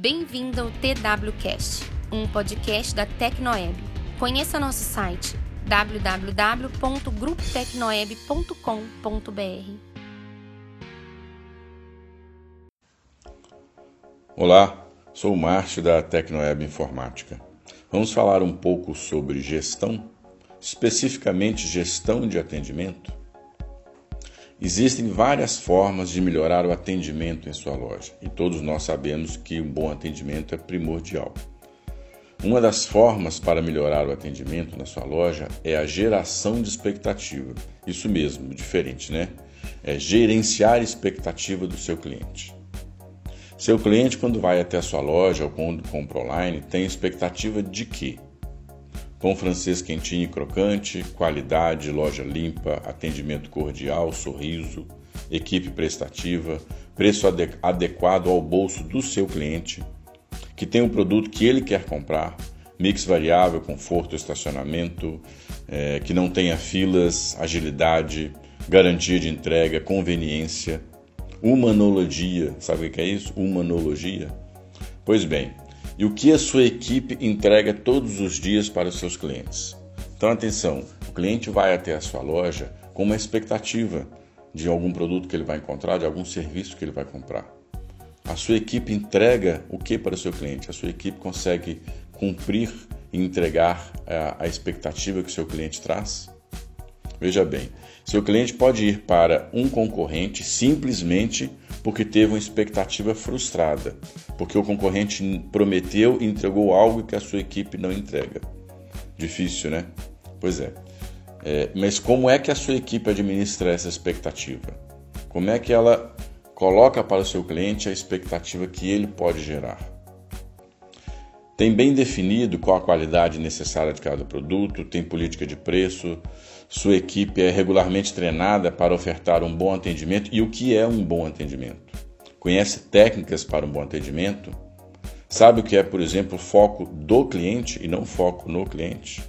Bem-vindo ao TWCast, um podcast da Tecnoeb. Conheça nosso site www.grupotecnoeb.com.br. Olá, sou o Márcio da Tecnoeb Informática. Vamos falar um pouco sobre gestão, especificamente gestão de atendimento. Existem várias formas de melhorar o atendimento em sua loja e todos nós sabemos que um bom atendimento é primordial. Uma das formas para melhorar o atendimento na sua loja é a geração de expectativa. Isso mesmo, diferente, né? É gerenciar a expectativa do seu cliente. Seu cliente, quando vai até a sua loja ou quando compra online, tem expectativa de quê? Pão francês quentinho e crocante, qualidade, loja limpa, atendimento cordial, sorriso, equipe prestativa, preço adequado ao bolso do seu cliente, que tem um produto que ele quer comprar, mix variável, conforto, estacionamento, é, que não tenha filas, agilidade, garantia de entrega, conveniência, humanologia. Sabe o que é isso? Humanologia? Pois bem, e o que a sua equipe entrega todos os dias para os seus clientes. Então, atenção: o cliente vai até a sua loja com uma expectativa de algum produto que ele vai encontrar, de algum serviço que ele vai comprar. A sua equipe entrega o que para o seu cliente? A sua equipe consegue cumprir e entregar a, a expectativa que o seu cliente traz? Veja bem, seu cliente pode ir para um concorrente simplesmente porque teve uma expectativa frustrada, porque o concorrente prometeu e entregou algo que a sua equipe não entrega. Difícil, né? Pois é. é. Mas como é que a sua equipe administra essa expectativa? Como é que ela coloca para o seu cliente a expectativa que ele pode gerar? Tem bem definido qual a qualidade necessária de cada produto, tem política de preço, sua equipe é regularmente treinada para ofertar um bom atendimento e o que é um bom atendimento? Conhece técnicas para um bom atendimento? Sabe o que é, por exemplo, foco do cliente e não foco no cliente?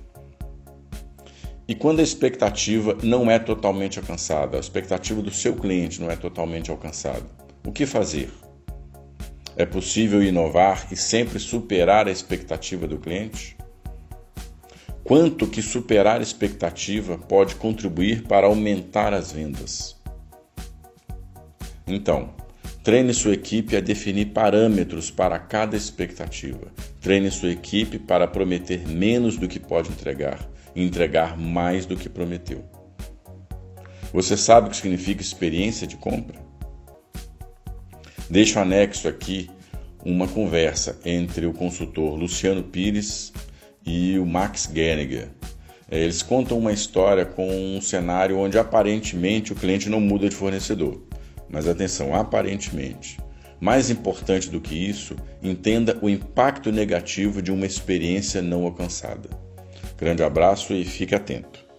E quando a expectativa não é totalmente alcançada, a expectativa do seu cliente não é totalmente alcançada, o que fazer? É possível inovar e sempre superar a expectativa do cliente? Quanto que superar a expectativa pode contribuir para aumentar as vendas? Então, treine sua equipe a definir parâmetros para cada expectativa. Treine sua equipe para prometer menos do que pode entregar e entregar mais do que prometeu. Você sabe o que significa experiência de compra? Deixo anexo aqui uma conversa entre o consultor Luciano Pires e o Max Gerniger. É, eles contam uma história com um cenário onde aparentemente o cliente não muda de fornecedor. Mas atenção, aparentemente. Mais importante do que isso, entenda o impacto negativo de uma experiência não alcançada. Grande abraço e fique atento.